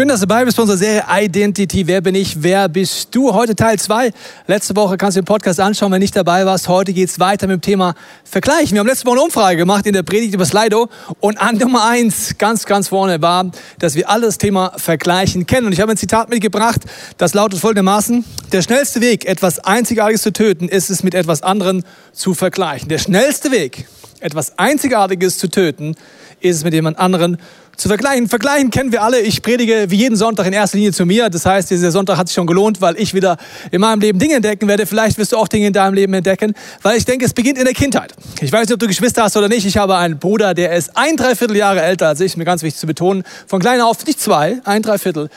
Schön, dass du dabei bist bei unserer Serie Identity. Wer bin ich? Wer bist du? Heute Teil 2. Letzte Woche kannst du den Podcast anschauen, wenn du nicht dabei warst. Heute geht's weiter mit dem Thema Vergleichen. Wir haben letzte Woche eine Umfrage gemacht in der Predigt über Slido. Und an Nummer eins, ganz, ganz vorne war, dass wir alle das Thema Vergleichen kennen. Und ich habe ein Zitat mitgebracht, das lautet folgendermaßen. Der schnellste Weg, etwas Einzigartiges zu töten, ist es mit etwas anderem zu vergleichen. Der schnellste Weg, etwas Einzigartiges zu töten, ist es mit jemand anderen zu vergleichen. Vergleichen kennen wir alle. Ich predige wie jeden Sonntag in erster Linie zu mir. Das heißt, dieser Sonntag hat sich schon gelohnt, weil ich wieder in meinem Leben Dinge entdecken werde. Vielleicht wirst du auch Dinge in deinem Leben entdecken, weil ich denke, es beginnt in der Kindheit. Ich weiß nicht, ob du Geschwister hast oder nicht. Ich habe einen Bruder, der ist ein Dreiviertel Jahre älter als ich. Mir ganz wichtig zu betonen. Von klein auf, nicht zwei, ein Dreiviertel.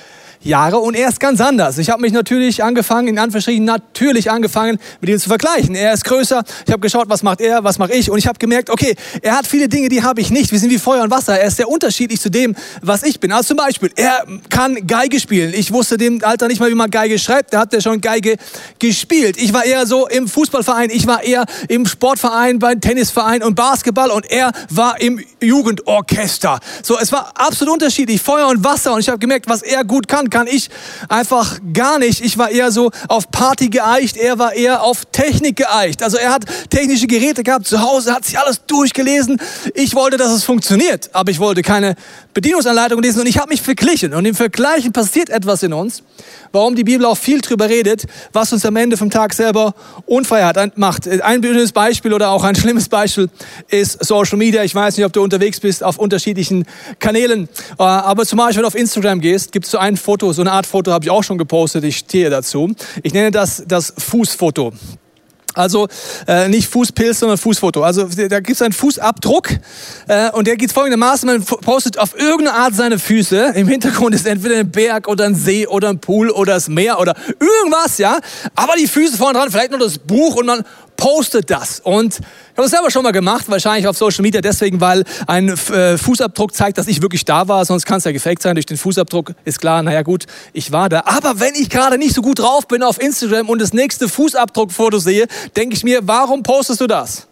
Jahre und er ist ganz anders. Ich habe mich natürlich angefangen, in Anführungsstrichen natürlich angefangen, mit ihm zu vergleichen. Er ist größer, ich habe geschaut, was macht er, was mache ich und ich habe gemerkt, okay, er hat viele Dinge, die habe ich nicht. Wir sind wie Feuer und Wasser. Er ist sehr unterschiedlich zu dem, was ich bin. Also zum Beispiel, er kann Geige spielen. Ich wusste dem Alter nicht mal, wie man Geige schreibt. Da hat er schon Geige gespielt. Ich war eher so im Fußballverein, ich war eher im Sportverein, beim Tennisverein und Basketball und er war im Jugendorchester. So, es war absolut unterschiedlich, Feuer und Wasser und ich habe gemerkt, was er gut kann, kann ich einfach gar nicht. Ich war eher so auf Party geeicht, er war eher auf Technik geeicht. Also er hat technische Geräte gehabt zu Hause, hat sich alles durchgelesen. Ich wollte, dass es funktioniert, aber ich wollte keine Bedienungsanleitung lesen und ich habe mich verglichen. Und im Vergleichen passiert etwas in uns, warum die Bibel auch viel drüber redet, was uns am Ende vom Tag selber Unfreiheit macht. Ein blödes Beispiel oder auch ein schlimmes Beispiel ist Social Media. Ich weiß nicht, ob du unterwegs bist auf unterschiedlichen Kanälen, äh, aber zum Beispiel, wenn du auf Instagram gehst, gibt es so ein Foto, so eine Art Foto habe ich auch schon gepostet, ich stehe dazu. Ich nenne das das Fußfoto. Also äh, nicht Fußpilz, sondern Fußfoto. Also da gibt es einen Fußabdruck äh, und der geht folgendermaßen, man postet auf irgendeine Art seine Füße. Im Hintergrund ist entweder ein Berg oder ein See oder ein Pool oder das Meer oder irgendwas, ja. Aber die Füße vorne dran, vielleicht noch das Buch und man postet das. Und ich habe es selber schon mal gemacht, wahrscheinlich auf Social Media, deswegen, weil ein äh, Fußabdruck zeigt, dass ich wirklich da war. Sonst kann es ja gefaked sein. Durch den Fußabdruck ist klar, naja gut, ich war da. Aber wenn ich gerade nicht so gut drauf bin auf Instagram und das nächste Fußabdruckfoto sehe, denke ich mir, warum postest du das?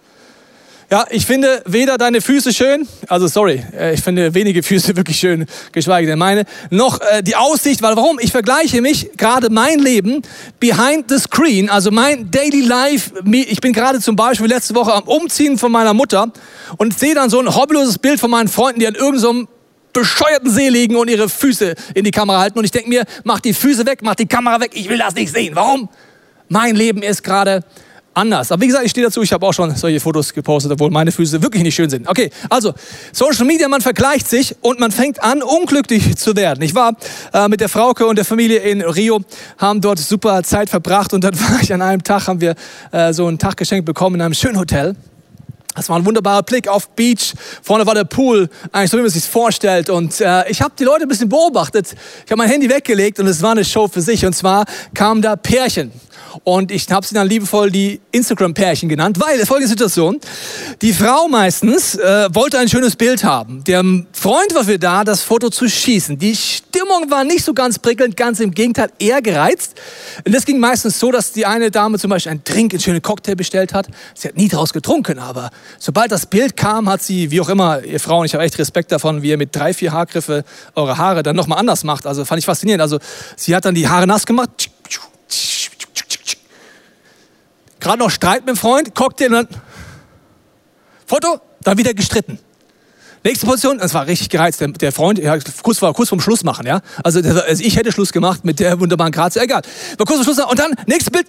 Ja, ich finde weder deine Füße schön, also sorry, äh, ich finde wenige Füße wirklich schön, geschweige denn meine, noch äh, die Aussicht, weil warum? Ich vergleiche mich gerade mein Leben behind the screen, also mein Daily Life. Ich bin gerade zum Beispiel letzte Woche am Umziehen von meiner Mutter und sehe dann so ein hobbyloses Bild von meinen Freunden, die an irgendeinem so bescheuerten See liegen und ihre Füße in die Kamera halten. Und ich denke mir, mach die Füße weg, mach die Kamera weg, ich will das nicht sehen. Warum? Mein Leben ist gerade anders. Aber wie gesagt, ich stehe dazu, ich habe auch schon solche Fotos gepostet, obwohl meine Füße wirklich nicht schön sind. Okay, also Social Media, man vergleicht sich und man fängt an, unglücklich zu werden. Ich war äh, mit der Frauke und der Familie in Rio, haben dort super Zeit verbracht und dann war ich an einem Tag, haben wir äh, so ein Tag geschenkt bekommen in einem schönen Hotel. Das war ein wunderbarer Blick auf Beach. Vorne war der Pool, eigentlich so wie man sich vorstellt. Und äh, ich habe die Leute ein bisschen beobachtet. Ich habe mein Handy weggelegt und es war eine Show für sich. Und zwar kamen da Pärchen. Und ich habe sie dann liebevoll die Instagram-Pärchen genannt, weil folgende Situation. Die Frau meistens äh, wollte ein schönes Bild haben. Der Freund war für da, das Foto zu schießen. Die Stimmung war nicht so ganz prickelnd, ganz im Gegenteil, eher gereizt. Und das ging meistens so, dass die eine Dame zum Beispiel einen Drink, einen schönen Cocktail bestellt hat. Sie hat nie daraus getrunken, aber sobald das Bild kam, hat sie, wie auch immer, ihr Frauen, ich habe echt Respekt davon, wie ihr mit drei, vier Haargriffe eure Haare dann nochmal anders macht. Also fand ich faszinierend. Also sie hat dann die Haare nass gemacht, gerade noch Streit mit dem Freund, Cocktail und dann Foto, dann wieder gestritten. Nächste Position, das war richtig gereizt. Der, der Freund, ja, kurz war kurz vorm Schluss machen, ja. Also, also, ich hätte Schluss gemacht mit der wunderbaren Grazie, egal. War kurz vorm Schluss und dann nächstes Bild.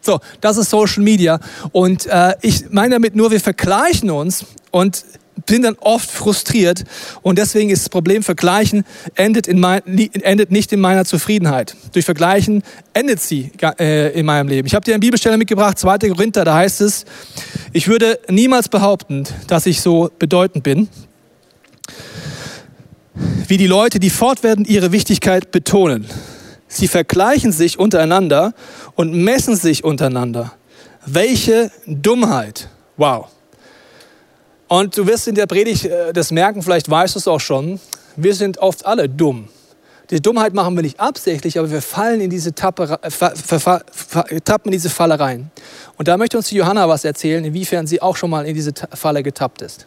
So, das ist Social Media und äh, ich meine damit nur, wir vergleichen uns und sind dann oft frustriert und deswegen ist das Problem, Vergleichen endet, in mein, endet nicht in meiner Zufriedenheit. Durch Vergleichen endet sie äh, in meinem Leben. Ich habe dir eine Bibelstelle mitgebracht, 2. Korinther, da heißt es, ich würde niemals behaupten, dass ich so bedeutend bin, wie die Leute, die fortwährend ihre Wichtigkeit betonen. Sie vergleichen sich untereinander und messen sich untereinander. Welche Dummheit. Wow. Und du wirst in der Predigt äh, das merken, vielleicht weißt du es auch schon, wir sind oft alle dumm. Die Dummheit machen wir nicht absichtlich, aber wir fallen in diese Tappe, äh, tappen in diese Falle rein. Und da möchte uns die Johanna was erzählen, inwiefern sie auch schon mal in diese Falle getappt ist.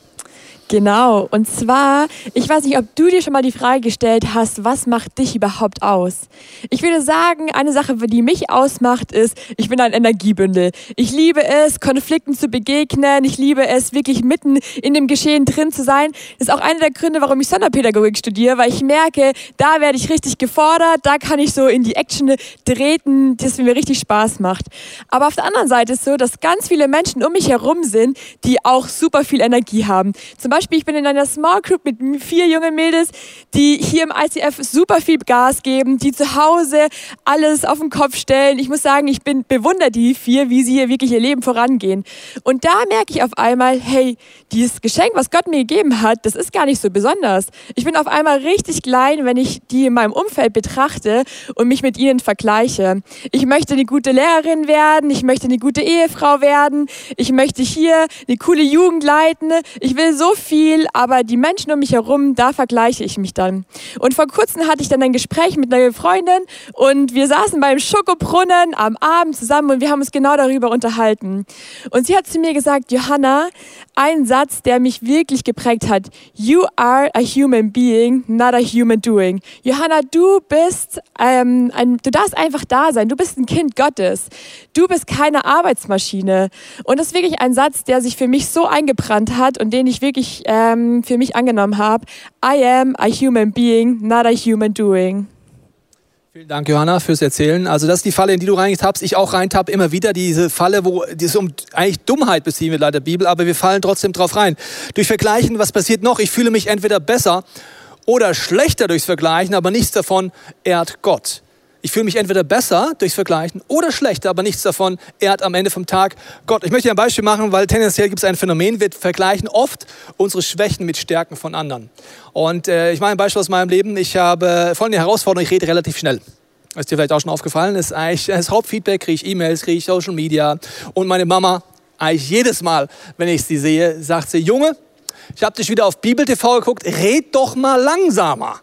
Genau, und zwar, ich weiß nicht, ob du dir schon mal die Frage gestellt hast, was macht dich überhaupt aus? Ich würde sagen, eine Sache, die mich ausmacht, ist, ich bin ein Energiebündel. Ich liebe es, Konflikten zu begegnen. Ich liebe es, wirklich mitten in dem Geschehen drin zu sein. Das ist auch einer der Gründe, warum ich Sonderpädagogik studiere, weil ich merke, da werde ich richtig gefordert, da kann ich so in die Action treten, das mir richtig Spaß macht. Aber auf der anderen Seite ist so, dass ganz viele Menschen um mich herum sind, die auch super viel Energie haben. Zum Beispiel, ich bin in einer Small Group mit vier jungen Mädels, die hier im ICF super viel Gas geben, die zu Hause alles auf den Kopf stellen. Ich muss sagen, ich bin bewundere die vier, wie sie hier wirklich ihr Leben vorangehen. Und da merke ich auf einmal, hey, dieses Geschenk, was Gott mir gegeben hat, das ist gar nicht so besonders. Ich bin auf einmal richtig klein, wenn ich die in meinem Umfeld betrachte und mich mit ihnen vergleiche. Ich möchte eine gute Lehrerin werden, ich möchte eine gute Ehefrau werden, ich möchte hier eine coole Jugend leiten. Ich will so viel, aber die Menschen um mich herum, da vergleiche ich mich dann. Und vor kurzem hatte ich dann ein Gespräch mit einer Freundin und wir saßen beim Schokobrunnen am Abend zusammen und wir haben uns genau darüber unterhalten. Und sie hat zu mir gesagt, Johanna, ein Satz, der mich wirklich geprägt hat. You are a human being, not a human doing. Johanna, du bist, ähm, ein, du darfst einfach da sein. Du bist ein Kind Gottes. Du bist keine Arbeitsmaschine. Und das ist wirklich ein Satz, der sich für mich so eingebrannt hat und den ich wirklich ähm, für mich angenommen habe. I am a human being, not a human doing. Vielen Dank, Johanna, fürs Erzählen. Also das ist die Falle, in die du reingetappst, ich auch reintapp, immer wieder diese Falle, wo es um eigentlich Dummheit beziehen wir leider Bibel, aber wir fallen trotzdem drauf rein. Durch Vergleichen, was passiert noch? Ich fühle mich entweder besser oder schlechter durchs Vergleichen, aber nichts davon ehrt Gott. Ich fühle mich entweder besser durchs Vergleichen oder schlechter, aber nichts davon ehrt am Ende vom Tag Gott. Ich möchte ein Beispiel machen, weil tendenziell gibt es ein Phänomen, wir vergleichen oft unsere Schwächen mit Stärken von anderen. Und äh, ich mache ein Beispiel aus meinem Leben. Ich habe folgende Herausforderung, ich rede relativ schnell. ist dir vielleicht auch schon aufgefallen, ist eigentlich das Hauptfeedback, kriege ich E-Mails, kriege ich Social Media. Und meine Mama, eigentlich jedes Mal, wenn ich sie sehe, sagt sie, Junge, ich habe dich wieder auf Bibel TV geguckt, red doch mal langsamer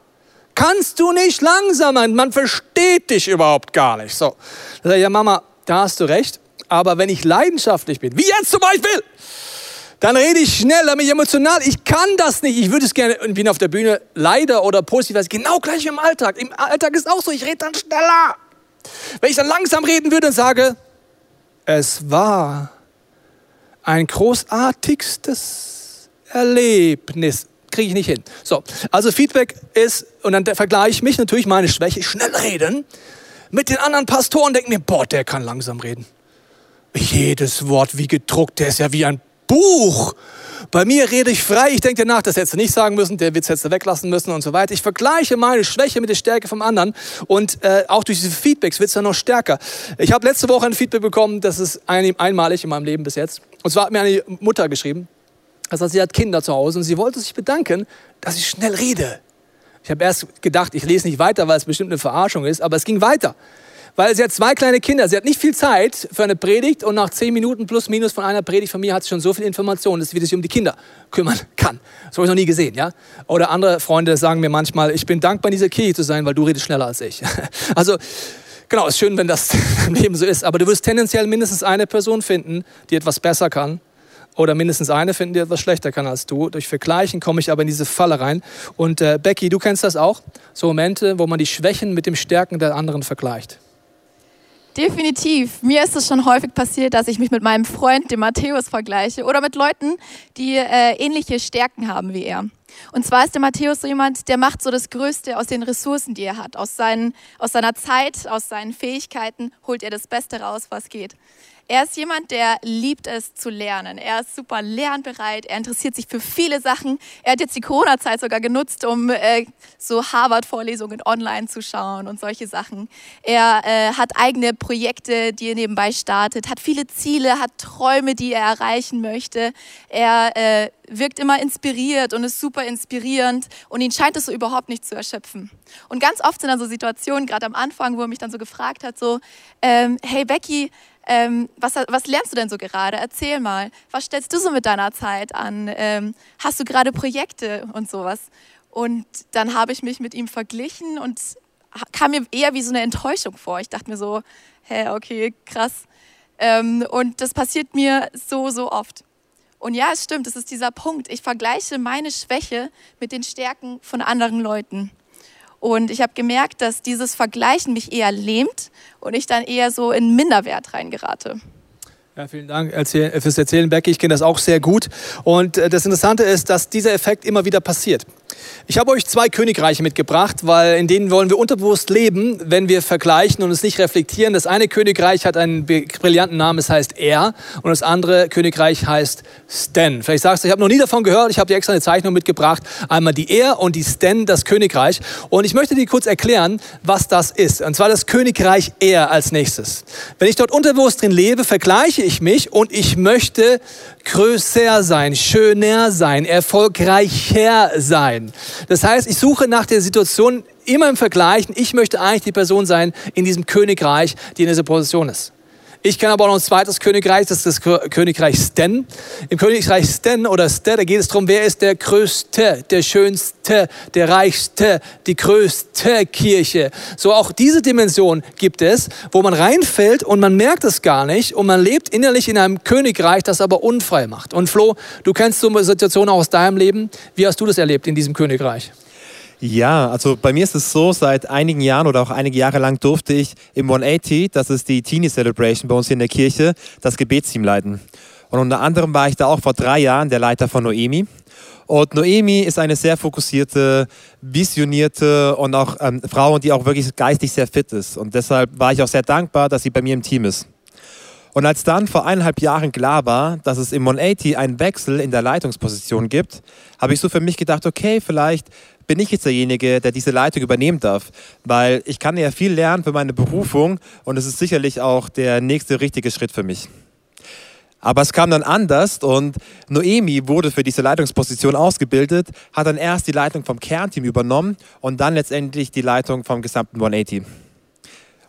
kannst du nicht langsamer, man versteht dich überhaupt gar nicht. So, da ich, ja Mama, da hast du recht, aber wenn ich leidenschaftlich bin, wie jetzt zum Beispiel, dann rede ich schnell, dann bin ich emotional. Ich kann das nicht. Ich würde es gerne, bin auf der Bühne leider oder positiv, also genau gleich wie im Alltag. Im Alltag ist auch so, ich rede dann schneller. Wenn ich dann langsam reden würde und sage, es war ein großartigstes Erlebnis kriege ich nicht hin. So, also Feedback ist, und dann vergleiche ich mich natürlich, meine Schwäche, schnell reden, mit den anderen Pastoren, denke mir, boah, der kann langsam reden. Jedes Wort wie gedruckt, der ist ja wie ein Buch. Bei mir rede ich frei, ich denke nach, das hättest du nicht sagen müssen, der Witz hättest du weglassen müssen und so weiter. Ich vergleiche meine Schwäche mit der Stärke vom anderen und äh, auch durch diese Feedbacks wird es dann noch stärker. Ich habe letzte Woche ein Feedback bekommen, das ist ein, einmalig in meinem Leben bis jetzt. Und zwar hat mir eine Mutter geschrieben, also sie hat Kinder zu Hause und sie wollte sich bedanken, dass ich schnell rede. Ich habe erst gedacht, ich lese nicht weiter, weil es bestimmt eine Verarschung ist, aber es ging weiter. Weil sie hat zwei kleine Kinder, sie hat nicht viel Zeit für eine Predigt und nach zehn Minuten plus minus von einer Predigt von mir hat sie schon so viel Information, dass sie sich um die Kinder kümmern kann. Das habe ich noch nie gesehen, ja? Oder andere Freunde sagen mir manchmal, ich bin dankbar in dieser Kirche zu sein, weil du redest schneller als ich. Also, genau, ist schön, wenn das im Leben so ist, aber du wirst tendenziell mindestens eine Person finden, die etwas besser kann oder mindestens eine finden, die etwas schlechter kann als du. Durch Vergleichen komme ich aber in diese Falle rein. Und äh, Becky, du kennst das auch? So Momente, wo man die Schwächen mit dem Stärken der anderen vergleicht. Definitiv. Mir ist es schon häufig passiert, dass ich mich mit meinem Freund, dem Matthäus, vergleiche oder mit Leuten, die äh, ähnliche Stärken haben wie er. Und zwar ist der Matthäus so jemand, der macht so das Größte aus den Ressourcen, die er hat. Aus, seinen, aus seiner Zeit, aus seinen Fähigkeiten holt er das Beste raus, was geht. Er ist jemand, der liebt es zu lernen. Er ist super lernbereit. Er interessiert sich für viele Sachen. Er hat jetzt die Corona-Zeit sogar genutzt, um äh, so Harvard-Vorlesungen online zu schauen und solche Sachen. Er äh, hat eigene Projekte, die er nebenbei startet, hat viele Ziele, hat Träume, die er erreichen möchte. Er äh, wirkt immer inspiriert und ist super inspirierend und ihn scheint es so überhaupt nicht zu erschöpfen. Und ganz oft sind dann so Situationen, gerade am Anfang, wo er mich dann so gefragt hat, so, ähm, hey Becky, ähm, was, was, lernst du denn so gerade? Erzähl mal. Was stellst du so mit deiner Zeit an? Ähm, hast du gerade Projekte und sowas? Und dann habe ich mich mit ihm verglichen und kam mir eher wie so eine Enttäuschung vor. Ich dachte mir so, hä, okay, krass. Ähm, und das passiert mir so, so oft. Und ja, es stimmt, es ist dieser Punkt. Ich vergleiche meine Schwäche mit den Stärken von anderen Leuten. Und ich habe gemerkt, dass dieses Vergleichen mich eher lähmt und ich dann eher so in Minderwert reingerate. Ja, vielen Dank fürs Erzählen, Becky. Ich kenne das auch sehr gut. Und äh, das Interessante ist, dass dieser Effekt immer wieder passiert. Ich habe euch zwei Königreiche mitgebracht, weil in denen wollen wir unterbewusst leben, wenn wir vergleichen und es nicht reflektieren. Das eine Königreich hat einen brillanten Namen, es heißt Er, und das andere Königreich heißt Sten. Vielleicht sagst du, ich habe noch nie davon gehört, ich habe dir extra eine Zeichnung mitgebracht. Einmal die Er und die Sten, das Königreich. Und ich möchte dir kurz erklären, was das ist. Und zwar das Königreich Er als nächstes. Wenn ich dort unterbewusst drin lebe, vergleiche ich mich und ich möchte größer sein, schöner sein, erfolgreicher sein. Das heißt, ich suche nach der Situation immer im Vergleichen. Ich möchte eigentlich die Person sein in diesem Königreich, die in dieser Position ist. Ich kenne aber auch noch ein zweites Königreich, das ist das Königreich Sten. Im Königreich Sten oder Ste, da geht es darum, wer ist der Größte, der Schönste, der Reichste, die größte Kirche. So auch diese Dimension gibt es, wo man reinfällt und man merkt es gar nicht und man lebt innerlich in einem Königreich, das aber unfrei macht. Und Flo, du kennst so eine Situation auch aus deinem Leben. Wie hast du das erlebt in diesem Königreich? Ja, also bei mir ist es so, seit einigen Jahren oder auch einige Jahre lang durfte ich im 180, das ist die Teenie Celebration bei uns hier in der Kirche, das Gebetsteam leiten. Und unter anderem war ich da auch vor drei Jahren der Leiter von Noemi. Und Noemi ist eine sehr fokussierte, visionierte und auch ähm, Frau, die auch wirklich geistig sehr fit ist. Und deshalb war ich auch sehr dankbar, dass sie bei mir im Team ist. Und als dann vor eineinhalb Jahren klar war, dass es im 180 einen Wechsel in der Leitungsposition gibt, habe ich so für mich gedacht, okay, vielleicht bin ich jetzt derjenige, der diese Leitung übernehmen darf, weil ich kann ja viel lernen für meine Berufung und es ist sicherlich auch der nächste richtige Schritt für mich. Aber es kam dann anders und Noemi wurde für diese Leitungsposition ausgebildet, hat dann erst die Leitung vom Kernteam übernommen und dann letztendlich die Leitung vom gesamten 180.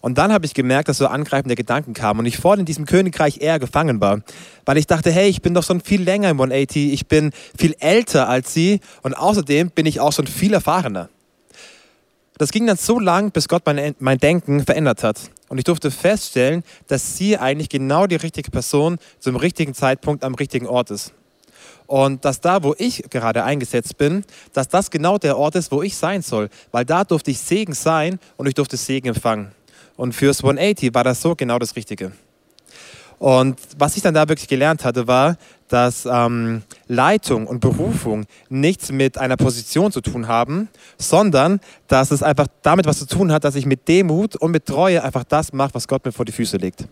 Und dann habe ich gemerkt, dass so angreifende Gedanken kamen und ich voll in diesem Königreich eher gefangen war. Weil ich dachte, hey, ich bin doch schon viel länger im 180, ich bin viel älter als sie und außerdem bin ich auch schon viel erfahrener. Das ging dann so lang, bis Gott mein, mein Denken verändert hat. Und ich durfte feststellen, dass sie eigentlich genau die richtige Person zum richtigen Zeitpunkt am richtigen Ort ist. Und dass da, wo ich gerade eingesetzt bin, dass das genau der Ort ist, wo ich sein soll. Weil da durfte ich Segen sein und ich durfte Segen empfangen. Und fürs 180 war das so genau das Richtige. Und was ich dann da wirklich gelernt hatte, war, dass ähm, Leitung und Berufung nichts mit einer Position zu tun haben, sondern dass es einfach damit was zu tun hat, dass ich mit Demut und mit Treue einfach das mache, was Gott mir vor die Füße legt.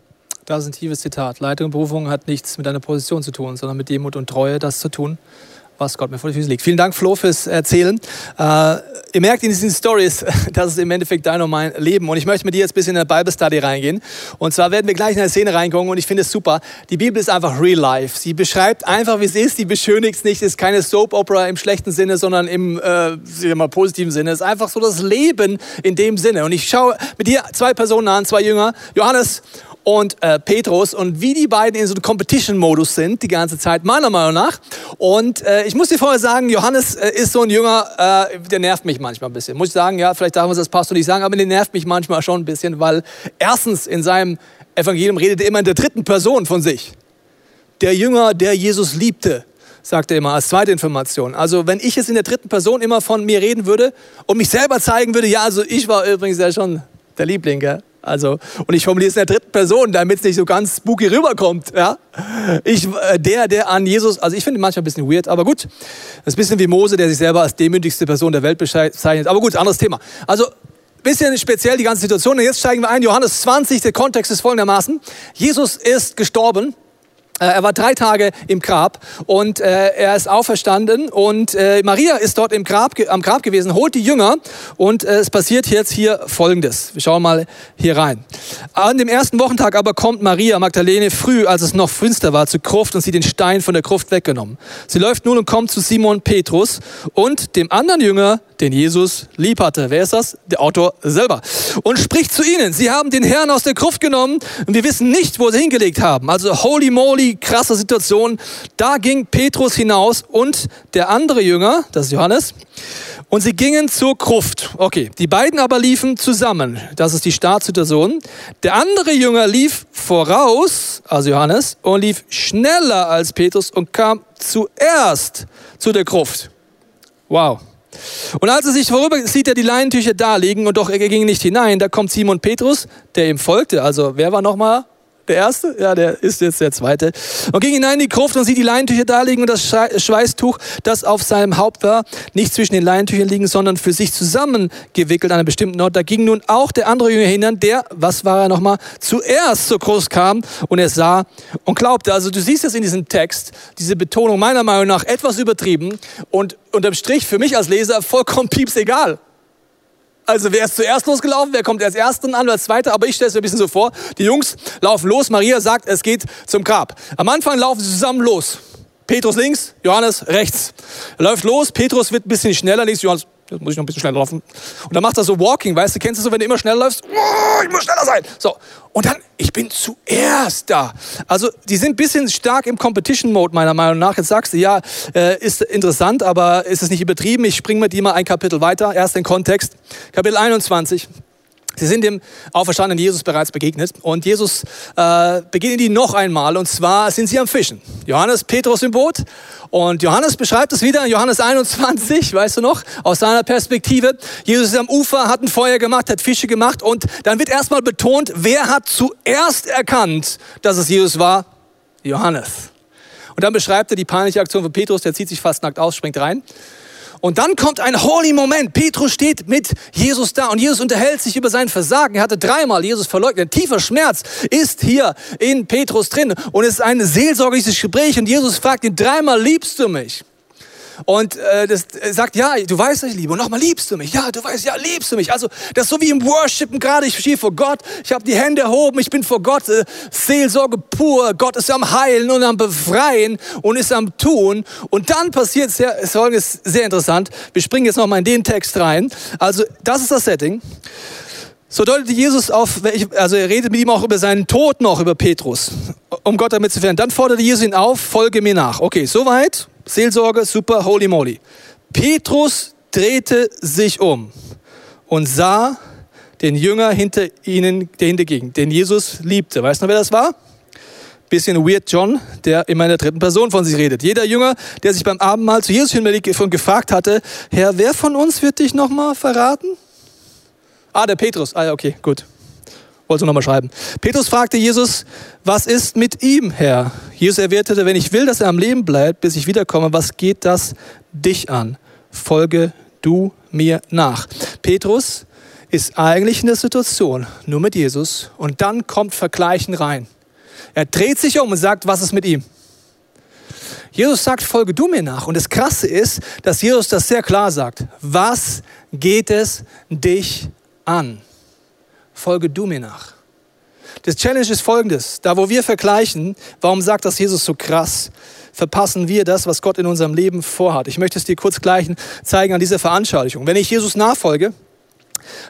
Das ist ein tiefes Zitat. Leitung und Berufung hat nichts mit einer Position zu tun, sondern mit Demut und Treue das zu tun, was Gott mir vor die Füße legt. Vielen Dank, Flo, fürs Erzählen. Äh, ihr merkt in diesen Stories, das ist im Endeffekt dein und mein Leben. Und ich möchte mit dir jetzt ein bisschen in der Bible Study reingehen. Und zwar werden wir gleich in eine Szene reingucken und ich finde es super. Die Bibel ist einfach real life. Sie beschreibt einfach, wie es ist. Die beschönigt es nicht. Es ist keine Soap Opera im schlechten Sinne, sondern im äh, mal, positiven Sinne. Es ist einfach so das Leben in dem Sinne. Und ich schaue mit dir zwei Personen an, zwei Jünger, Johannes und äh, Petrus und wie die beiden in so einem Competition-Modus sind, die ganze Zeit, meiner Meinung nach. Und äh, ich muss dir vorher sagen, Johannes äh, ist so ein Jünger, äh, der nervt mich manchmal ein bisschen. Muss ich sagen, ja, vielleicht darf man das Pastor nicht sagen, aber der nervt mich manchmal schon ein bisschen, weil erstens in seinem Evangelium redet er immer in der dritten Person von sich. Der Jünger, der Jesus liebte, sagt er immer als zweite Information. Also wenn ich jetzt in der dritten Person immer von mir reden würde und mich selber zeigen würde, ja, also ich war übrigens ja schon der Liebling, gell? Also, und ich formuliere es in der dritten Person, damit es nicht so ganz spooky rüberkommt. Ja? Ich, äh, der, der an Jesus, also ich finde manchmal ein bisschen weird, aber gut. Das ist ein bisschen wie Mose, der sich selber als demütigste Person der Welt bezeichnet. Aber gut, anderes Thema. Also, bisschen speziell die ganze Situation. Und jetzt steigen wir ein. Johannes 20, der Kontext ist folgendermaßen. Jesus ist gestorben er war drei Tage im Grab und äh, er ist auferstanden und äh, Maria ist dort im Grab, am Grab gewesen, holt die Jünger und äh, es passiert jetzt hier Folgendes. Wir schauen mal hier rein. An dem ersten Wochentag aber kommt Maria Magdalene früh, als es noch finster war, zur Gruft und sie den Stein von der Gruft weggenommen. Sie läuft nun und kommt zu Simon Petrus und dem anderen Jünger, den Jesus lieb hatte. Wer ist das? Der Autor selber. Und spricht zu ihnen. Sie haben den Herrn aus der Gruft genommen und wir wissen nicht, wo sie hingelegt haben. Also holy moly, krasse Situation. Da ging Petrus hinaus und der andere Jünger, das ist Johannes, Und sie gingen zur Gruft. Okay, die beiden aber liefen zusammen. Das ist die Startsituation. Der andere Jünger lief voraus, also Johannes, und lief schneller als Petrus und kam zuerst zu der Gruft. Wow. Und als er sich vorüber sieht er die Leinentücher da liegen und doch er ging nicht hinein. Da kommt Simon Petrus, der ihm folgte. Also wer war nochmal der erste? Ja, der ist jetzt der zweite. Und ging hinein in die Gruft und sieht die Leinentücher da liegen und das Schweißtuch, das auf seinem Haupt war, nicht zwischen den Leinentüchern liegen, sondern für sich zusammengewickelt an einem bestimmten Ort. Da ging nun auch der andere Jünger hinein, der, was war er nochmal, zuerst zur Gruft kam und er sah und glaubte. Also du siehst es in diesem Text, diese Betonung meiner Meinung nach etwas übertrieben und unterm Strich für mich als Leser vollkommen pieps egal. Also wer ist zuerst losgelaufen, wer kommt als Ersten an oder als Zweiter, aber ich stelle es mir ein bisschen so vor, die Jungs laufen los, Maria sagt, es geht zum Grab. Am Anfang laufen sie zusammen los. Petrus links, Johannes rechts. Er läuft los, Petrus wird ein bisschen schneller, links, Johannes Jetzt muss ich noch ein bisschen schneller laufen. Und dann macht er so Walking, weißt du, kennst du so, wenn du immer schneller läufst? Oh, ich muss schneller sein. So. Und dann, ich bin zuerst da. Also, die sind ein bisschen stark im Competition-Mode, meiner Meinung nach. Jetzt sagst du, ja, äh, ist interessant, aber ist es nicht übertrieben? Ich springe mit dir mal ein Kapitel weiter. Erst den Kontext. Kapitel 21. Sie sind dem auferstandenen Jesus bereits begegnet und Jesus äh, begegnet ihnen noch einmal und zwar sind sie am Fischen. Johannes, Petrus im Boot und Johannes beschreibt es wieder in Johannes 21, weißt du noch, aus seiner Perspektive. Jesus ist am Ufer, hat ein Feuer gemacht, hat Fische gemacht und dann wird erstmal betont, wer hat zuerst erkannt, dass es Jesus war? Johannes. Und dann beschreibt er die peinliche Aktion von Petrus, der zieht sich fast nackt aus, springt rein. Und dann kommt ein holy Moment. Petrus steht mit Jesus da und Jesus unterhält sich über sein Versagen. Er hatte dreimal Jesus verleugnet. Tiefer Schmerz ist hier in Petrus drin und es ist ein seelsorgliches Gespräch und Jesus fragt ihn dreimal, liebst du mich? Und äh, das äh, sagt, ja, du weißt, ich liebe. Und nochmal, liebst du mich? Ja, du weißt, ja, liebst du mich. Also das ist so wie im Worshipen gerade. Ich stehe vor Gott, ich habe die Hände erhoben, ich bin vor Gott. Äh, Seelsorge pur. Gott ist am Heilen und am Befreien und ist am Tun. Und dann passiert sehr, folgendes sehr interessant. Wir springen jetzt nochmal in den Text rein. Also das ist das Setting. So deutete Jesus auf, also er redet mit ihm auch über seinen Tod noch, über Petrus, um Gott damit zu verändern. Dann forderte Jesus ihn auf, folge mir nach. Okay, soweit. Seelsorge, super, holy moly. Petrus drehte sich um und sah den Jünger hinter ihnen, der hinterging, den Jesus liebte. Weißt du noch, wer das war? Bisschen weird John, der immer in der dritten Person von sich redet. Jeder Jünger, der sich beim Abendmahl zu Jesus hinbelegt und gefragt hatte, Herr, wer von uns wird dich nochmal verraten? Ah, der Petrus. Ah ja, okay, gut. Wollte nochmal schreiben. Petrus fragte Jesus, was ist mit ihm, Herr? Jesus erwiderte, wenn ich will, dass er am Leben bleibt, bis ich wiederkomme, was geht das dich an? Folge du mir nach. Petrus ist eigentlich in der Situation nur mit Jesus und dann kommt Vergleichen rein. Er dreht sich um und sagt, was ist mit ihm? Jesus sagt, folge du mir nach. Und das Krasse ist, dass Jesus das sehr klar sagt. Was geht es dich an? Folge du mir nach. Das Challenge ist folgendes. Da, wo wir vergleichen, warum sagt das Jesus so krass, verpassen wir das, was Gott in unserem Leben vorhat. Ich möchte es dir kurz gleich zeigen an dieser Veranschaulichung. Wenn ich Jesus nachfolge,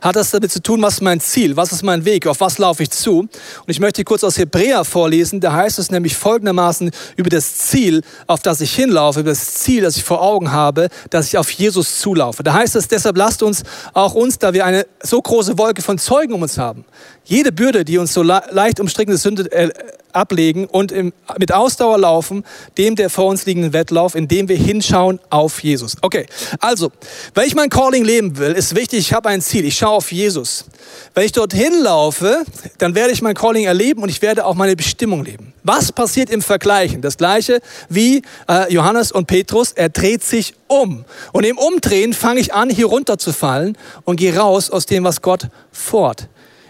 hat das damit zu tun, was ist mein Ziel, was ist mein Weg, auf was laufe ich zu. Und ich möchte kurz aus Hebräer vorlesen, da heißt es nämlich folgendermaßen über das Ziel, auf das ich hinlaufe, über das Ziel, das ich vor Augen habe, dass ich auf Jesus zulaufe. Da heißt es, deshalb lasst uns auch uns, da wir eine so große Wolke von Zeugen um uns haben, jede Bürde, die uns so leicht umstrickende Sünde äh, ablegen und im, mit Ausdauer laufen, dem der vor uns liegenden Wettlauf, indem wir hinschauen auf Jesus. Okay, also, wenn ich mein Calling leben will, ist wichtig, ich habe ein Ziel, ich schaue auf Jesus. Wenn ich dorthin laufe, dann werde ich mein Calling erleben und ich werde auch meine Bestimmung leben. Was passiert im Vergleichen? Das gleiche wie äh, Johannes und Petrus, er dreht sich um. Und im Umdrehen fange ich an, hier runterzufallen und gehe raus aus dem, was Gott fort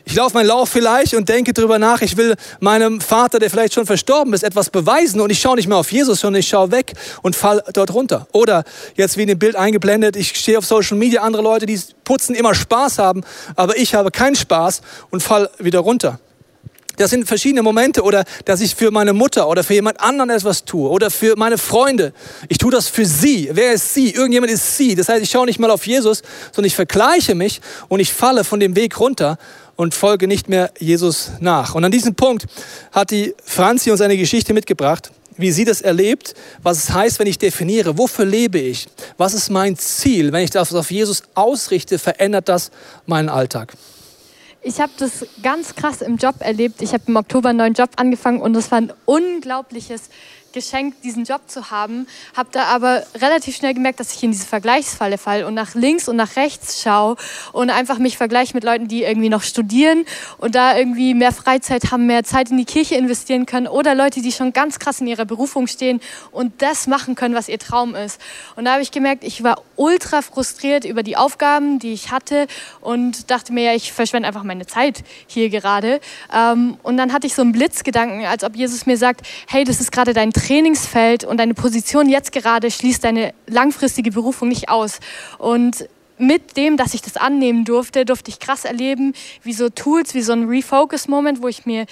ich laufe meinen Lauf vielleicht und denke darüber nach, ich will meinem Vater, der vielleicht schon verstorben ist, etwas beweisen und ich schaue nicht mehr auf Jesus, sondern ich schaue weg und fall dort runter. Oder jetzt wie in dem Bild eingeblendet, ich stehe auf Social Media, andere Leute, die putzen, immer Spaß haben, aber ich habe keinen Spaß und fall wieder runter. Das sind verschiedene Momente oder dass ich für meine Mutter oder für jemand anderen etwas tue oder für meine Freunde. Ich tue das für sie. Wer ist sie? Irgendjemand ist sie. Das heißt, ich schaue nicht mal auf Jesus, sondern ich vergleiche mich und ich falle von dem Weg runter und folge nicht mehr Jesus nach. Und an diesem Punkt hat die Franzi uns eine Geschichte mitgebracht, wie sie das erlebt, was es heißt, wenn ich definiere, wofür lebe ich, was ist mein Ziel, wenn ich das auf Jesus ausrichte, verändert das meinen Alltag. Ich habe das ganz krass im Job erlebt. Ich habe im Oktober einen neuen Job angefangen und das war ein unglaubliches geschenkt, diesen Job zu haben, habe da aber relativ schnell gemerkt, dass ich in diese Vergleichsfalle falle und nach links und nach rechts schaue und einfach mich vergleiche mit Leuten, die irgendwie noch studieren und da irgendwie mehr Freizeit haben, mehr Zeit in die Kirche investieren können oder Leute, die schon ganz krass in ihrer Berufung stehen und das machen können, was ihr Traum ist. Und da habe ich gemerkt, ich war ultra frustriert über die Aufgaben, die ich hatte und dachte mir, ja, ich verschwende einfach meine Zeit hier gerade. Ähm, und dann hatte ich so einen Blitzgedanken, als ob Jesus mir sagt, hey, das ist gerade dein Trainingsfeld und deine Position jetzt gerade schließt deine langfristige Berufung nicht aus. Und mit dem, dass ich das annehmen durfte, durfte ich krass erleben, wie so Tools, wie so ein Refocus-Moment, wo ich mir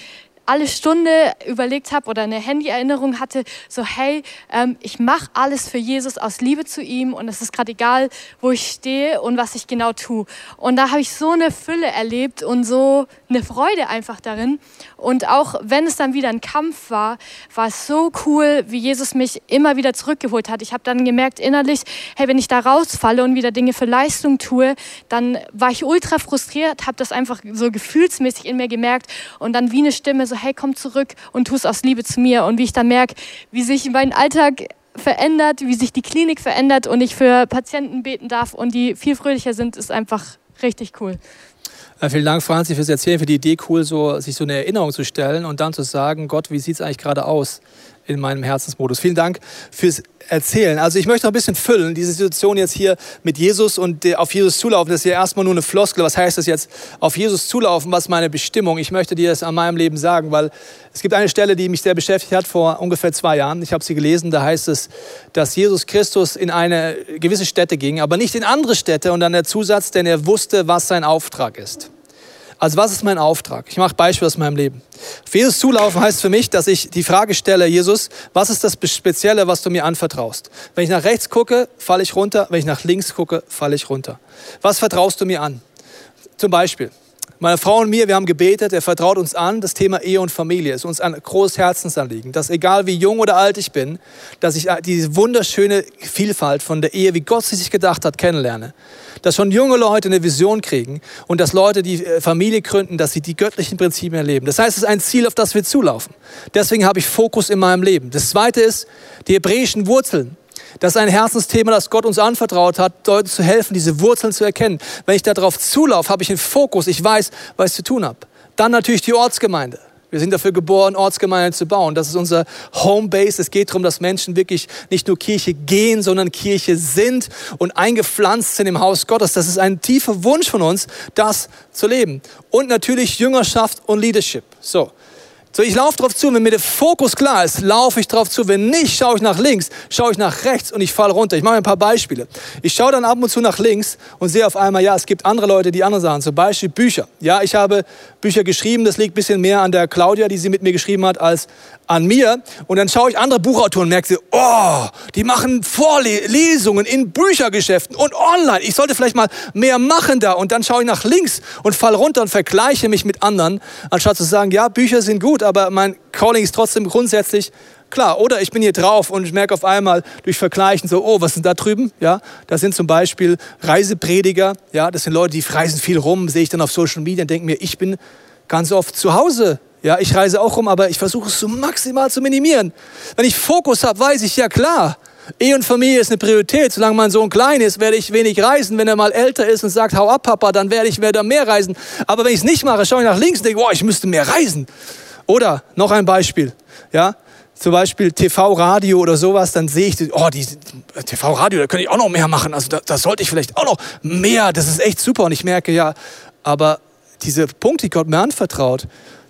alle Stunde überlegt habe oder eine Handy-Erinnerung hatte, so hey, ähm, ich mache alles für Jesus aus Liebe zu ihm und es ist gerade egal, wo ich stehe und was ich genau tue. Und da habe ich so eine Fülle erlebt und so eine Freude einfach darin. Und auch wenn es dann wieder ein Kampf war, war es so cool, wie Jesus mich immer wieder zurückgeholt hat. Ich habe dann gemerkt innerlich, hey, wenn ich da rausfalle und wieder Dinge für Leistung tue, dann war ich ultra frustriert, habe das einfach so gefühlsmäßig in mir gemerkt und dann wie eine Stimme so, hey, komm zurück und tu es aus Liebe zu mir. Und wie ich dann merke, wie sich mein Alltag verändert, wie sich die Klinik verändert und ich für Patienten beten darf und die viel fröhlicher sind, ist einfach richtig cool. Äh, vielen Dank, Franzi, fürs Erzählen, für die Idee, cool, so, sich so eine Erinnerung zu stellen und dann zu sagen, Gott, wie sieht es eigentlich gerade aus in meinem Herzensmodus? Vielen Dank fürs Erzählen. Also ich möchte noch ein bisschen füllen, diese Situation jetzt hier mit Jesus und auf Jesus zulaufen. Das ist ja erstmal nur eine Floskel. Was heißt das jetzt? Auf Jesus zulaufen, was meine Bestimmung? Ich möchte dir das an meinem Leben sagen, weil es gibt eine Stelle, die mich sehr beschäftigt hat vor ungefähr zwei Jahren. Ich habe sie gelesen, da heißt es, dass Jesus Christus in eine gewisse Stätte ging, aber nicht in andere Städte und dann der Zusatz, denn er wusste, was sein Auftrag ist. Also was ist mein Auftrag? Ich mache Beispiel aus meinem Leben. Auf Jesus zulaufen heißt für mich, dass ich die Frage stelle, Jesus, was ist das Spezielle, was du mir anvertraust? Wenn ich nach rechts gucke, falle ich runter. Wenn ich nach links gucke, falle ich runter. Was vertraust du mir an? Zum Beispiel, meine Frau und mir, wir haben gebetet, er vertraut uns an, das Thema Ehe und Familie ist uns ein großes Herzensanliegen, dass egal wie jung oder alt ich bin, dass ich diese wunderschöne Vielfalt von der Ehe, wie Gott sie sich gedacht hat, kennenlerne. Dass schon junge Leute eine Vision kriegen und dass Leute die äh, Familie gründen, dass sie die göttlichen Prinzipien erleben. Das heißt, es ist ein Ziel, auf das wir zulaufen. Deswegen habe ich Fokus in meinem Leben. Das zweite ist die hebräischen Wurzeln. Das ist ein Herzensthema, das Gott uns anvertraut hat, Leuten zu helfen, diese Wurzeln zu erkennen. Wenn ich darauf zulaufe, habe ich einen Fokus, ich weiß, was ich zu tun habe. Dann natürlich die Ortsgemeinde. Wir sind dafür geboren, Ortsgemeinden zu bauen. Das ist unser Homebase. Es geht darum, dass Menschen wirklich nicht nur Kirche gehen, sondern Kirche sind und eingepflanzt sind im Haus Gottes. Das ist ein tiefer Wunsch von uns, das zu leben. Und natürlich Jüngerschaft und Leadership. So. So, ich laufe drauf zu, wenn mir der Fokus klar ist, laufe ich drauf zu. Wenn nicht, schaue ich nach links, schaue ich nach rechts und ich falle runter. Ich mache ein paar Beispiele. Ich schaue dann ab und zu nach links und sehe auf einmal, ja, es gibt andere Leute, die andere Sachen, zum Beispiel Bücher. Ja, ich habe Bücher geschrieben, das liegt ein bisschen mehr an der Claudia, die sie mit mir geschrieben hat, als an mir. Und dann schaue ich andere Buchautoren und merke, oh, die machen Vorlesungen in Büchergeschäften und online. Ich sollte vielleicht mal mehr machen da. Und dann schaue ich nach links und falle runter und vergleiche mich mit anderen, anstatt zu sagen, ja, Bücher sind gut, aber mein Calling ist trotzdem grundsätzlich klar. Oder ich bin hier drauf und ich merke auf einmal durch Vergleichen so, oh, was sind da drüben? Ja, da sind zum Beispiel Reiseprediger. Ja, das sind Leute, die reisen viel rum, sehe ich dann auf Social Media und denke mir, ich bin ganz oft zu Hause ja, ich reise auch rum, aber ich versuche es so maximal zu minimieren. Wenn ich Fokus habe, weiß ich, ja klar, Ehe und Familie ist eine Priorität. Solange mein Sohn klein ist, werde ich wenig reisen. Wenn er mal älter ist und sagt, hau ab, Papa, dann werde ich wieder mehr reisen. Aber wenn ich es nicht mache, schaue ich nach links und denke, boah, ich müsste mehr reisen. Oder noch ein Beispiel, ja, zum Beispiel TV-Radio oder sowas, dann sehe ich, oh, die TV-Radio, da könnte ich auch noch mehr machen. Also da, da sollte ich vielleicht auch noch mehr. Das ist echt super. Und ich merke, ja, aber diese Punkte, die Gott mir anvertraut,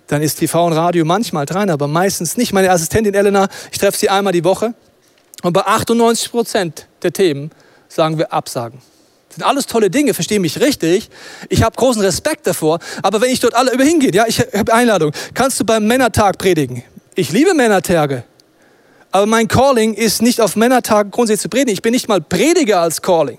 dann ist TV und Radio manchmal dran, aber meistens nicht. Meine Assistentin Elena, ich treffe sie einmal die Woche und bei 98 Prozent der Themen sagen wir Absagen. Das sind alles tolle Dinge, verstehe mich richtig. Ich habe großen Respekt davor. Aber wenn ich dort alle über hingehe, ja, ich habe Einladung, kannst du beim Männertag predigen? Ich liebe Männertage. Aber mein Calling ist nicht auf Männertagen grundsätzlich zu predigen. Ich bin nicht mal Prediger als Calling.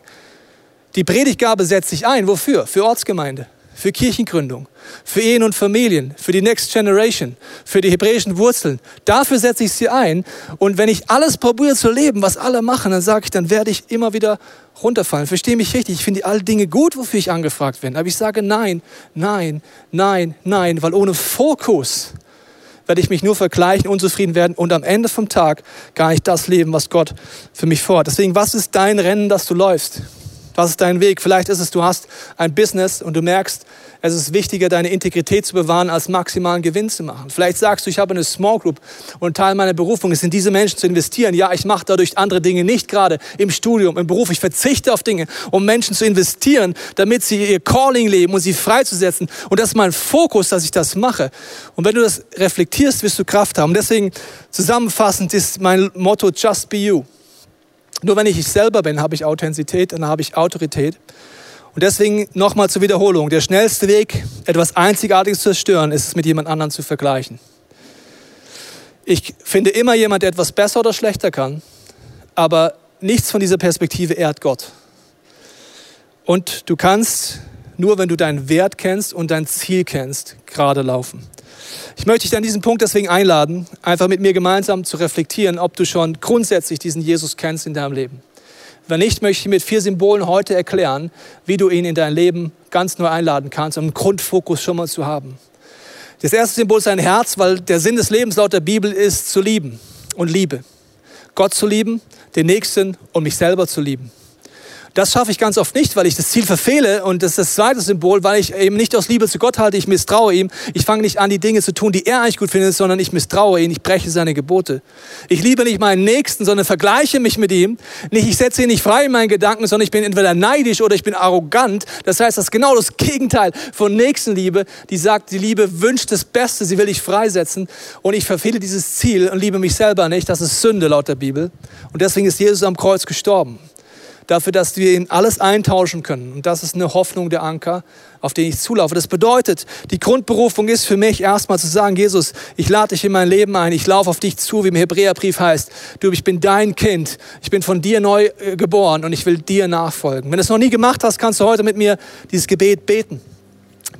Die Predigtgabe setzt sich ein. Wofür? Für Ortsgemeinde. Für Kirchengründung, für Ehen und Familien, für die Next Generation, für die hebräischen Wurzeln. Dafür setze ich sie ein. Und wenn ich alles probiere zu leben, was alle machen, dann sage ich, dann werde ich immer wieder runterfallen. Verstehe mich richtig. Ich finde alle Dinge gut, wofür ich angefragt bin. Aber ich sage nein, nein, nein, nein, weil ohne Fokus werde ich mich nur vergleichen, unzufrieden werden und am Ende vom Tag gar nicht das leben, was Gott für mich vorhat. Deswegen, was ist dein Rennen, das du läufst? Was ist dein Weg? Vielleicht ist es, du hast ein Business und du merkst, es ist wichtiger, deine Integrität zu bewahren, als maximalen Gewinn zu machen. Vielleicht sagst du, ich habe eine Small Group und Teil meiner Berufung ist, in diese Menschen zu investieren. Ja, ich mache dadurch andere Dinge nicht gerade im Studium, im Beruf. Ich verzichte auf Dinge, um Menschen zu investieren, damit sie ihr Calling leben und sie freizusetzen. Und das ist mein Fokus, dass ich das mache. Und wenn du das reflektierst, wirst du Kraft haben. Deswegen zusammenfassend ist mein Motto Just Be You. Nur wenn ich ich selber bin, habe ich Authentizität, dann habe ich Autorität. Und deswegen nochmal zur Wiederholung. Der schnellste Weg, etwas Einzigartiges zu zerstören, ist es mit jemand anderem zu vergleichen. Ich finde immer jemand, der etwas besser oder schlechter kann, aber nichts von dieser Perspektive ehrt Gott. Und du kannst nur, wenn du deinen Wert kennst und dein Ziel kennst, gerade laufen. Ich möchte dich an diesem Punkt deswegen einladen, einfach mit mir gemeinsam zu reflektieren, ob du schon grundsätzlich diesen Jesus kennst in deinem Leben. Wenn nicht, möchte ich mit vier Symbolen heute erklären, wie du ihn in dein Leben ganz neu einladen kannst, um einen Grundfokus schon mal zu haben. Das erste Symbol ist ein Herz, weil der Sinn des Lebens laut der Bibel ist zu lieben und Liebe. Gott zu lieben, den Nächsten und mich selber zu lieben. Das schaffe ich ganz oft nicht, weil ich das Ziel verfehle. Und das ist das zweite Symbol, weil ich eben nicht aus Liebe zu Gott halte, ich misstraue ihm. Ich fange nicht an, die Dinge zu tun, die er eigentlich gut findet, sondern ich misstraue ihn, ich breche seine Gebote. Ich liebe nicht meinen Nächsten, sondern vergleiche mich mit ihm. Nicht, ich setze ihn nicht frei in meinen Gedanken, sondern ich bin entweder neidisch oder ich bin arrogant. Das heißt, das ist genau das Gegenteil von Nächstenliebe, die sagt, die Liebe wünscht das Beste, sie will dich freisetzen. Und ich verfehle dieses Ziel und liebe mich selber nicht. Das ist Sünde laut der Bibel. Und deswegen ist Jesus am Kreuz gestorben dafür, dass wir ihm alles eintauschen können. Und das ist eine Hoffnung der Anker, auf den ich zulaufe. Das bedeutet, die Grundberufung ist für mich erstmal zu sagen, Jesus, ich lade dich in mein Leben ein, ich laufe auf dich zu, wie im Hebräerbrief heißt. Du, ich bin dein Kind, ich bin von dir neu äh, geboren und ich will dir nachfolgen. Wenn du es noch nie gemacht hast, kannst du heute mit mir dieses Gebet beten.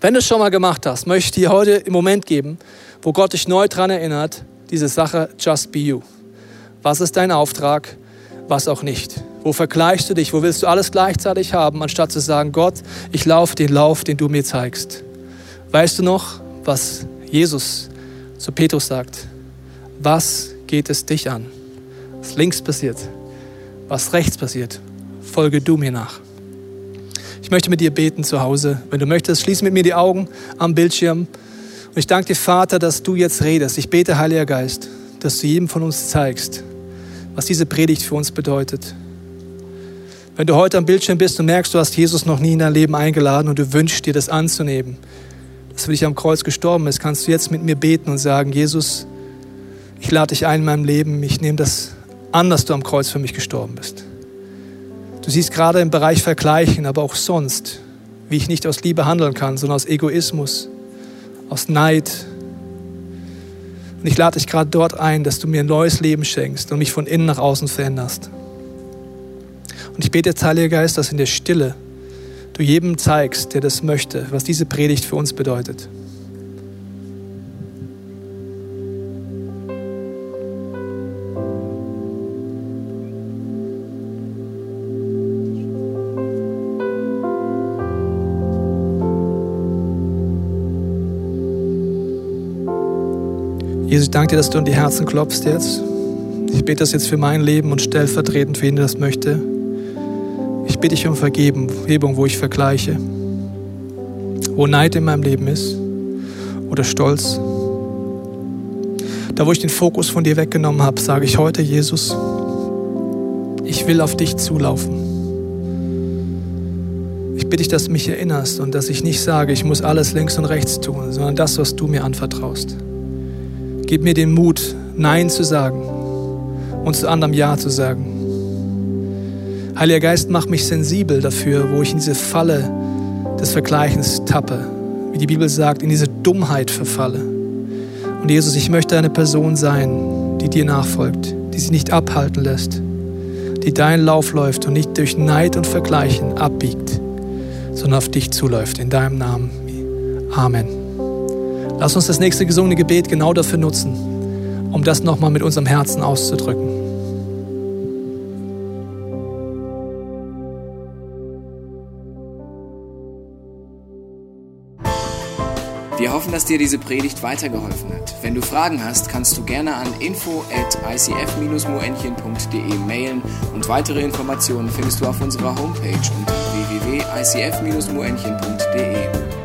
Wenn du es schon mal gemacht hast, möchte ich dir heute im Moment geben, wo Gott dich neu daran erinnert, diese Sache Just Be You. Was ist dein Auftrag? Was auch nicht? Wo vergleichst du dich? Wo willst du alles gleichzeitig haben, anstatt zu sagen, Gott, ich laufe den Lauf, den du mir zeigst? Weißt du noch, was Jesus zu Petrus sagt? Was geht es dich an? Was links passiert, was rechts passiert, folge du mir nach. Ich möchte mit dir beten zu Hause. Wenn du möchtest, schließ mit mir die Augen am Bildschirm. Und ich danke dir, Vater, dass du jetzt redest. Ich bete, Heiliger Geist, dass du jedem von uns zeigst, was diese Predigt für uns bedeutet. Wenn du heute am Bildschirm bist und merkst, du hast Jesus noch nie in dein Leben eingeladen und du wünschst dir das anzunehmen, dass für dich am Kreuz gestorben ist, kannst du jetzt mit mir beten und sagen, Jesus, ich lade dich ein in meinem Leben, ich nehme das an, dass du am Kreuz für mich gestorben bist. Du siehst gerade im Bereich Vergleichen, aber auch sonst, wie ich nicht aus Liebe handeln kann, sondern aus Egoismus, aus Neid. Und ich lade dich gerade dort ein, dass du mir ein neues Leben schenkst und mich von innen nach außen veränderst. Und ich bete jetzt, Heiliger Geist, dass in der Stille du jedem zeigst, der das möchte, was diese Predigt für uns bedeutet. Jesus, ich danke dir, dass du in die Herzen klopfst jetzt. Ich bete das jetzt für mein Leben und stellvertretend für ihn, der das möchte. Ich bitte dich um Vergebung, wo ich vergleiche, wo Neid in meinem Leben ist oder Stolz. Da, wo ich den Fokus von dir weggenommen habe, sage ich heute, Jesus, ich will auf dich zulaufen. Ich bitte dich, dass du mich erinnerst und dass ich nicht sage, ich muss alles links und rechts tun, sondern das, was du mir anvertraust. Gib mir den Mut, Nein zu sagen und zu anderem Ja zu sagen. Heiliger Geist, mach mich sensibel dafür, wo ich in diese Falle des Vergleichens tappe. Wie die Bibel sagt, in diese Dummheit verfalle. Und Jesus, ich möchte eine Person sein, die dir nachfolgt, die sich nicht abhalten lässt, die deinen Lauf läuft und nicht durch Neid und Vergleichen abbiegt, sondern auf dich zuläuft. In deinem Namen, Amen. Lass uns das nächste gesungene Gebet genau dafür nutzen, um das nochmal mit unserem Herzen auszudrücken. Wir hoffen, dass dir diese Predigt weitergeholfen hat. Wenn du Fragen hast, kannst du gerne an info at icf-moenchen.de mailen und weitere Informationen findest du auf unserer Homepage unter www.icf-moenchen.de.